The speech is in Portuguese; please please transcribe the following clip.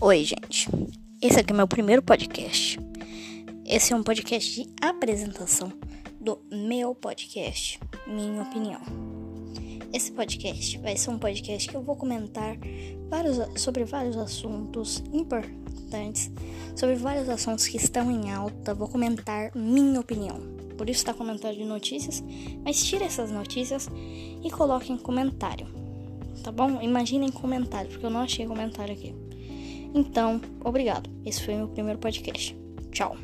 Oi, gente. Esse aqui é meu primeiro podcast. Esse é um podcast de apresentação do meu podcast, minha opinião. Esse podcast vai ser um podcast que eu vou comentar vários, sobre vários assuntos importantes, sobre vários assuntos que estão em alta. Vou comentar minha opinião. Por isso está comentando de notícias, mas tire essas notícias e coloque em comentário. Tá bom? Imaginem comentário, porque eu não achei comentário aqui. Então, obrigado. Esse foi meu primeiro podcast. Tchau.